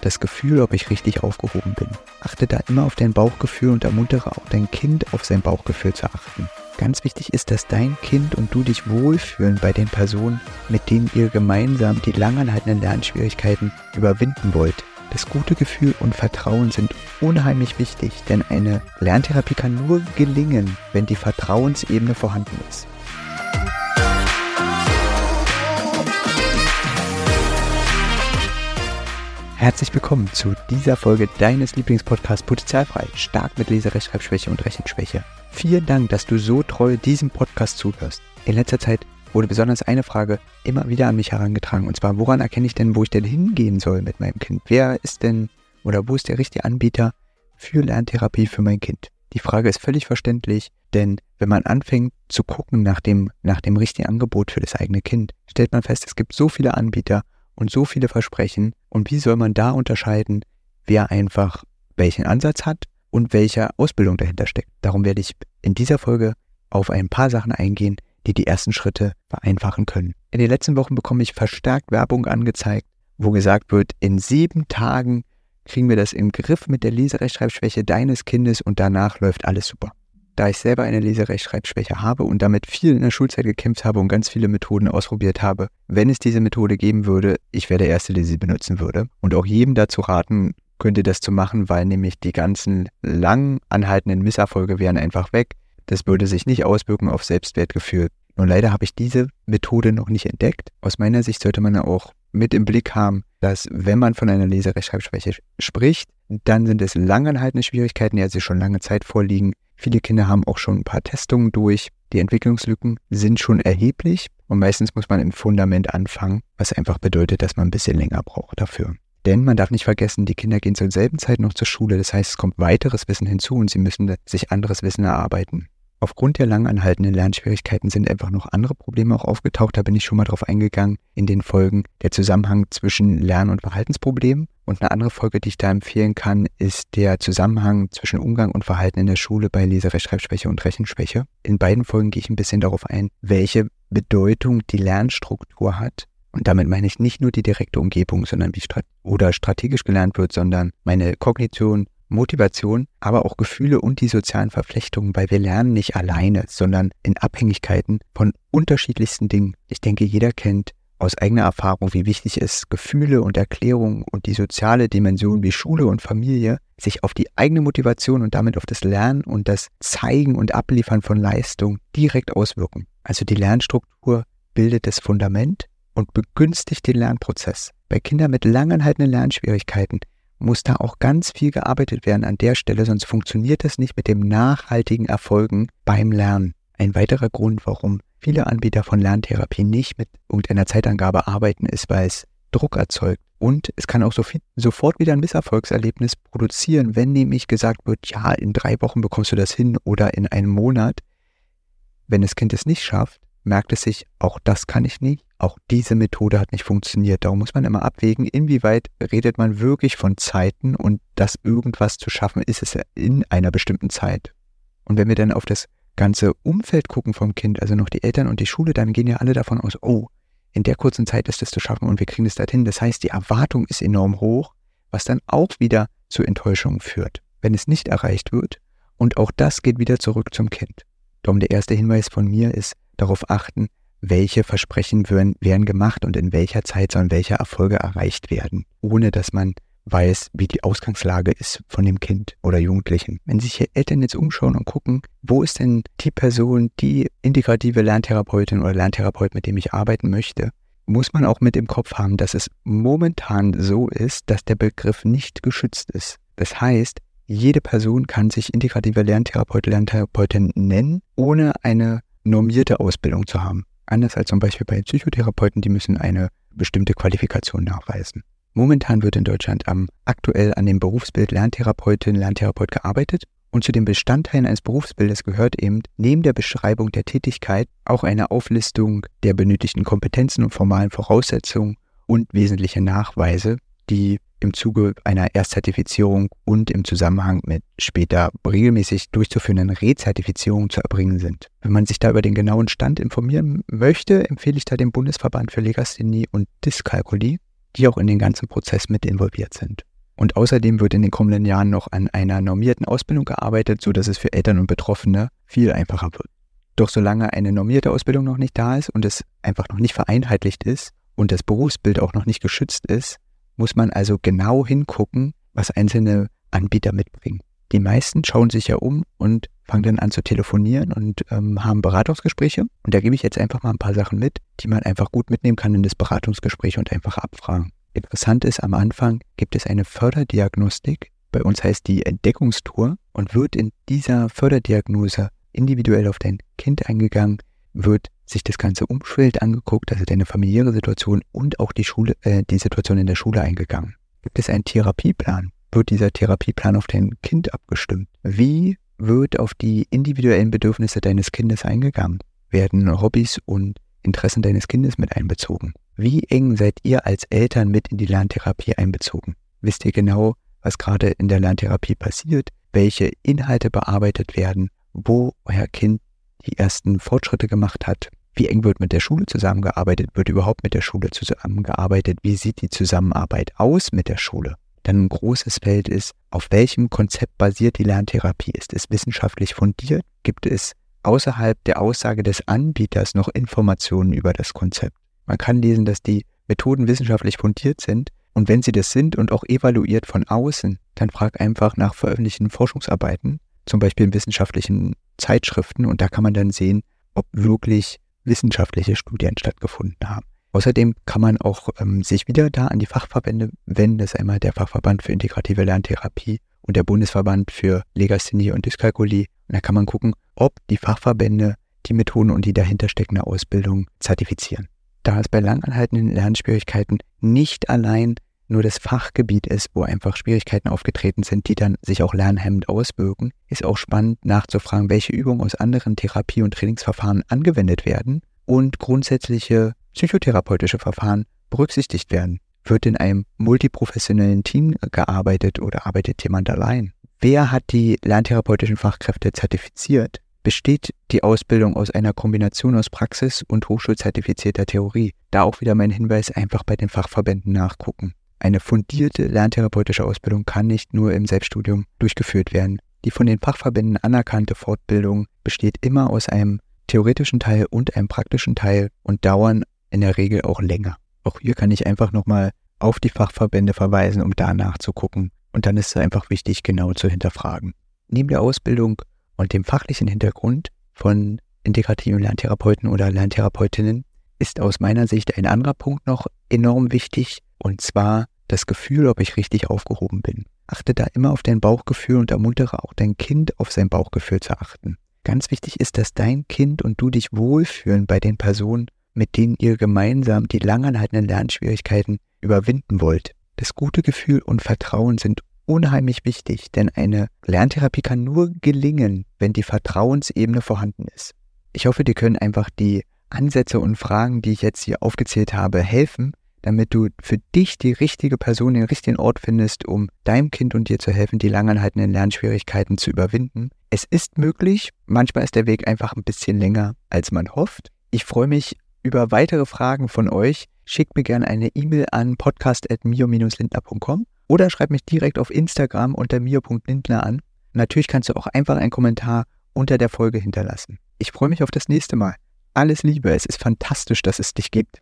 das Gefühl, ob ich richtig aufgehoben bin. Achte da immer auf dein Bauchgefühl und ermuntere auch dein Kind auf sein Bauchgefühl zu achten. Ganz wichtig ist, dass dein Kind und du dich wohlfühlen bei den Personen, mit denen ihr gemeinsam die langanhaltenden Lernschwierigkeiten überwinden wollt. Das gute Gefühl und Vertrauen sind unheimlich wichtig, denn eine Lerntherapie kann nur gelingen, wenn die Vertrauensebene vorhanden ist. Herzlich willkommen zu dieser Folge deines Lieblingspodcasts Potenzialfrei, stark mit Leserechtschreibschwäche und Rechenschwäche. Vielen Dank, dass du so treu diesem Podcast zuhörst. In letzter Zeit wurde besonders eine Frage immer wieder an mich herangetragen, und zwar, woran erkenne ich denn, wo ich denn hingehen soll mit meinem Kind? Wer ist denn oder wo ist der richtige Anbieter für Lerntherapie für mein Kind? Die Frage ist völlig verständlich, denn wenn man anfängt zu gucken nach dem, nach dem richtigen Angebot für das eigene Kind, stellt man fest, es gibt so viele Anbieter und so viele Versprechen. Und wie soll man da unterscheiden, wer einfach welchen Ansatz hat und welche Ausbildung dahinter steckt? Darum werde ich in dieser Folge auf ein paar Sachen eingehen, die die ersten Schritte vereinfachen können. In den letzten Wochen bekomme ich verstärkt Werbung angezeigt, wo gesagt wird, in sieben Tagen kriegen wir das im Griff mit der Leserechtschreibschwäche deines Kindes und danach läuft alles super da ich selber eine Leserechtschreibschwäche habe und damit viel in der Schulzeit gekämpft habe und ganz viele Methoden ausprobiert habe, wenn es diese Methode geben würde, ich wäre der Erste, der sie benutzen würde. Und auch jedem dazu raten, könnte das zu machen, weil nämlich die ganzen lang anhaltenden Misserfolge wären einfach weg. Das würde sich nicht auswirken auf Selbstwertgefühl. Nur leider habe ich diese Methode noch nicht entdeckt. Aus meiner Sicht sollte man auch mit im Blick haben, dass wenn man von einer Leserechtschreibschwäche spricht, dann sind es langanhaltende Schwierigkeiten, die also schon lange Zeit vorliegen, Viele Kinder haben auch schon ein paar Testungen durch. Die Entwicklungslücken sind schon erheblich und meistens muss man im Fundament anfangen, was einfach bedeutet, dass man ein bisschen länger braucht dafür. Denn man darf nicht vergessen, die Kinder gehen zur selben Zeit noch zur Schule. Das heißt, es kommt weiteres Wissen hinzu und sie müssen sich anderes Wissen erarbeiten. Aufgrund der lang anhaltenden Lernschwierigkeiten sind einfach noch andere Probleme auch aufgetaucht. Da bin ich schon mal drauf eingegangen in den Folgen. Der Zusammenhang zwischen Lern- und Verhaltensproblemen. Und eine andere Folge, die ich da empfehlen kann, ist der Zusammenhang zwischen Umgang und Verhalten in der Schule bei Leserechtschreibschwäche und Rechenschwäche. In beiden Folgen gehe ich ein bisschen darauf ein, welche Bedeutung die Lernstruktur hat. Und damit meine ich nicht nur die direkte Umgebung, sondern wie strat oder strategisch gelernt wird, sondern meine Kognition, Motivation, aber auch Gefühle und die sozialen Verflechtungen, weil wir lernen nicht alleine, sondern in Abhängigkeiten von unterschiedlichsten Dingen. Ich denke, jeder kennt aus eigener Erfahrung, wie wichtig es Gefühle und Erklärungen und die soziale Dimension wie Schule und Familie sich auf die eigene Motivation und damit auf das Lernen und das Zeigen und Abliefern von Leistung direkt auswirken. Also die Lernstruktur bildet das Fundament und begünstigt den Lernprozess. Bei Kindern mit langanhaltenden Lernschwierigkeiten muss da auch ganz viel gearbeitet werden an der Stelle, sonst funktioniert das nicht mit dem nachhaltigen Erfolgen beim Lernen. Ein weiterer Grund, warum viele Anbieter von Lerntherapie nicht mit irgendeiner Zeitangabe arbeiten, ist, weil es Druck erzeugt. Und es kann auch so viel, sofort wieder ein Misserfolgserlebnis produzieren, wenn nämlich gesagt wird, ja, in drei Wochen bekommst du das hin oder in einem Monat. Wenn das Kind es nicht schafft, merkt es sich, auch das kann ich nicht, auch diese Methode hat nicht funktioniert. Darum muss man immer abwägen, inwieweit redet man wirklich von Zeiten und dass irgendwas zu schaffen ist es in einer bestimmten Zeit. Und wenn wir dann auf das ganze Umfeld gucken vom Kind, also noch die Eltern und die Schule, dann gehen ja alle davon aus, oh, in der kurzen Zeit ist es zu schaffen und wir kriegen es dorthin. Das heißt, die Erwartung ist enorm hoch, was dann auch wieder zu Enttäuschungen führt, wenn es nicht erreicht wird. Und auch das geht wieder zurück zum Kind. Darum der erste Hinweis von mir ist, darauf achten, welche Versprechen werden, werden gemacht und in welcher Zeit sollen welche Erfolge erreicht werden, ohne dass man weiß, wie die Ausgangslage ist von dem Kind oder Jugendlichen. Wenn sich hier Eltern jetzt umschauen und gucken, wo ist denn die Person, die integrative Lerntherapeutin oder Lerntherapeut, mit dem ich arbeiten möchte, muss man auch mit im Kopf haben, dass es momentan so ist, dass der Begriff nicht geschützt ist. Das heißt, jede Person kann sich integrative Lerntherapeut, Lerntherapeutin nennen, ohne eine normierte Ausbildung zu haben. Anders als zum Beispiel bei Psychotherapeuten, die müssen eine bestimmte Qualifikation nachweisen. Momentan wird in Deutschland am, aktuell an dem Berufsbild Lerntherapeutin, Lerntherapeut gearbeitet und zu den Bestandteilen eines Berufsbildes gehört eben neben der Beschreibung der Tätigkeit auch eine Auflistung der benötigten Kompetenzen und formalen Voraussetzungen und wesentliche Nachweise, die im Zuge einer Erstzertifizierung und im Zusammenhang mit später regelmäßig durchzuführenden Rezertifizierungen zu erbringen sind. Wenn man sich da über den genauen Stand informieren möchte, empfehle ich da den Bundesverband für Legasthenie und Dyskalkulie, die auch in den ganzen Prozess mit involviert sind. Und außerdem wird in den kommenden Jahren noch an einer normierten Ausbildung gearbeitet, sodass es für Eltern und Betroffene viel einfacher wird. Doch solange eine normierte Ausbildung noch nicht da ist und es einfach noch nicht vereinheitlicht ist und das Berufsbild auch noch nicht geschützt ist, muss man also genau hingucken, was einzelne Anbieter mitbringen. Die meisten schauen sich ja um und fangen dann an zu telefonieren und ähm, haben Beratungsgespräche. Und da gebe ich jetzt einfach mal ein paar Sachen mit, die man einfach gut mitnehmen kann in das Beratungsgespräch und einfach abfragen. Interessant ist, am Anfang gibt es eine Förderdiagnostik. Bei uns heißt die Entdeckungstour und wird in dieser Förderdiagnose individuell auf dein Kind eingegangen, wird sich das ganze Umfeld angeguckt, also deine familiäre Situation und auch die Schule, äh, die Situation in der Schule eingegangen. Gibt es einen Therapieplan? Wird dieser Therapieplan auf dein Kind abgestimmt? Wie wird auf die individuellen Bedürfnisse deines Kindes eingegangen? Werden Hobbys und Interessen deines Kindes mit einbezogen? Wie eng seid ihr als Eltern mit in die Lerntherapie einbezogen? Wisst ihr genau, was gerade in der Lerntherapie passiert, welche Inhalte bearbeitet werden, wo euer Kind die ersten Fortschritte gemacht hat? Wie eng wird mit der Schule zusammengearbeitet? Wird überhaupt mit der Schule zusammengearbeitet? Wie sieht die Zusammenarbeit aus mit der Schule? dann ein großes Feld ist, auf welchem Konzept basiert die Lerntherapie? Ist es wissenschaftlich fundiert? Gibt es außerhalb der Aussage des Anbieters noch Informationen über das Konzept? Man kann lesen, dass die Methoden wissenschaftlich fundiert sind und wenn sie das sind und auch evaluiert von außen, dann frag einfach nach veröffentlichten Forschungsarbeiten, zum Beispiel in wissenschaftlichen Zeitschriften und da kann man dann sehen, ob wirklich wissenschaftliche Studien stattgefunden haben. Außerdem kann man auch ähm, sich wieder da an die Fachverbände wenden. Das ist einmal der Fachverband für integrative Lerntherapie und der Bundesverband für Legasthenie und Dyskalkulie. Und da kann man gucken, ob die Fachverbände die Methoden und die dahinter steckende Ausbildung zertifizieren. Da es bei langanhaltenden Lernschwierigkeiten nicht allein nur das Fachgebiet ist, wo einfach Schwierigkeiten aufgetreten sind, die dann sich auch lernhemmend auswirken, ist auch spannend nachzufragen, welche Übungen aus anderen Therapie- und Trainingsverfahren angewendet werden und grundsätzliche psychotherapeutische Verfahren berücksichtigt werden? Wird in einem multiprofessionellen Team gearbeitet oder arbeitet jemand allein? Wer hat die lerntherapeutischen Fachkräfte zertifiziert? Besteht die Ausbildung aus einer Kombination aus Praxis und hochschulzertifizierter Theorie? Da auch wieder mein Hinweis, einfach bei den Fachverbänden nachgucken. Eine fundierte lerntherapeutische Ausbildung kann nicht nur im Selbststudium durchgeführt werden. Die von den Fachverbänden anerkannte Fortbildung besteht immer aus einem theoretischen Teil und einem praktischen Teil und dauern in der Regel auch länger. Auch hier kann ich einfach nochmal auf die Fachverbände verweisen, um da nachzugucken. Und dann ist es einfach wichtig, genau zu hinterfragen. Neben der Ausbildung und dem fachlichen Hintergrund von integrativen Lerntherapeuten oder Lerntherapeutinnen ist aus meiner Sicht ein anderer Punkt noch enorm wichtig, und zwar das Gefühl, ob ich richtig aufgehoben bin. Achte da immer auf dein Bauchgefühl und ermuntere auch dein Kind auf sein Bauchgefühl zu achten. Ganz wichtig ist, dass dein Kind und du dich wohlfühlen bei den Personen mit denen ihr gemeinsam die langanhaltenden Lernschwierigkeiten überwinden wollt. Das gute Gefühl und Vertrauen sind unheimlich wichtig, denn eine Lerntherapie kann nur gelingen, wenn die Vertrauensebene vorhanden ist. Ich hoffe, dir können einfach die Ansätze und Fragen, die ich jetzt hier aufgezählt habe, helfen, damit du für dich die richtige Person, den richtigen Ort findest, um deinem Kind und dir zu helfen, die langanhaltenden Lernschwierigkeiten zu überwinden. Es ist möglich, manchmal ist der Weg einfach ein bisschen länger, als man hofft. Ich freue mich über weitere Fragen von euch, schickt mir gerne eine E-Mail an podcast.mio-lindner.com oder schreibt mich direkt auf Instagram unter mio.lindner an. Natürlich kannst du auch einfach einen Kommentar unter der Folge hinterlassen. Ich freue mich auf das nächste Mal. Alles Liebe, es ist fantastisch, dass es dich gibt.